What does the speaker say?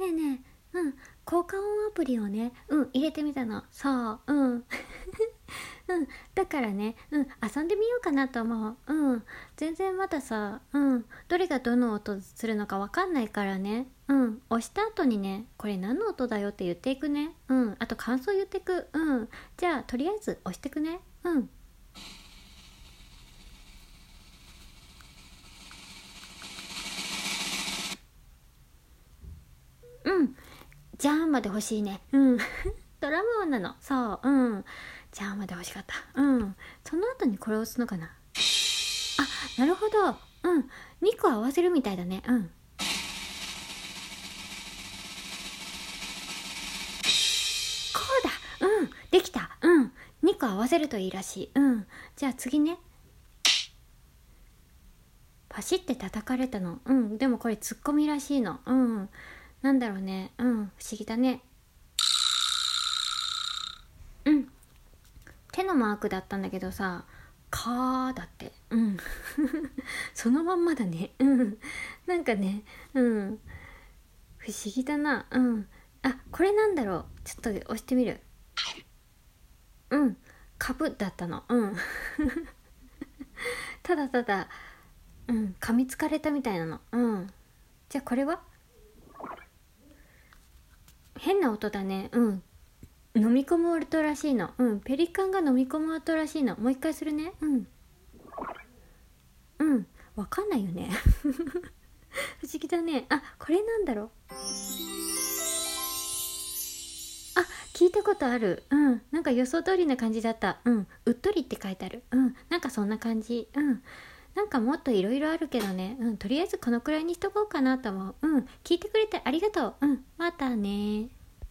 ねえねえうん効果音アプリをねうん入れてみたの。そううん。うんだからねうん遊んでみようかなと思う。うん全然まださうんどれがどの音するのかわかんないからね。うん押した後にねこれ何の音だよって言っていくね。うんあと感想言ってく。うんじゃあとりあえず押してくね。うん。うん。ジャーンまで欲しいね。うん。ドラム音なの。そう。うん。ジャーンまで欲しかった。うん。その後にこれを押すのかな。あなるほど。うん。2個合わせるみたいだね。うん。こうだ。うん。できた。うん。2個合わせるといいらしい。うん。じゃあ次ね。パシって叩かれたの。うん。でもこれツッコミらしいの。うんなんだろうね。うん不思議だね。うん。手のマークだったんだけどさ「か」だって。うん。そのまんまだね。うん。なんかねうん。不思議だな。うん。あこれなんだろう。ちょっと押してみる。うん。株だったの。うん。ただただうん。噛みつかれたみたいなの。うん。じゃあこれは？変な音だね。うん。飲み込む音らしいの。うん。ペリカンが飲み込む音らしいの。もう一回するね。うん。うん。わかんないよね。不思議だね。あこれなんだろう。あ聞いたことある。うん。なんか予想通りな感じだった。うん。うっとりって書いてある。うん。なんかそんな感じ。うん。なんかもっといろいろあるけどね。うんとりあえずこのくらいにしとこうかなと思う。うん聞いてくれてありがとう。うんまたね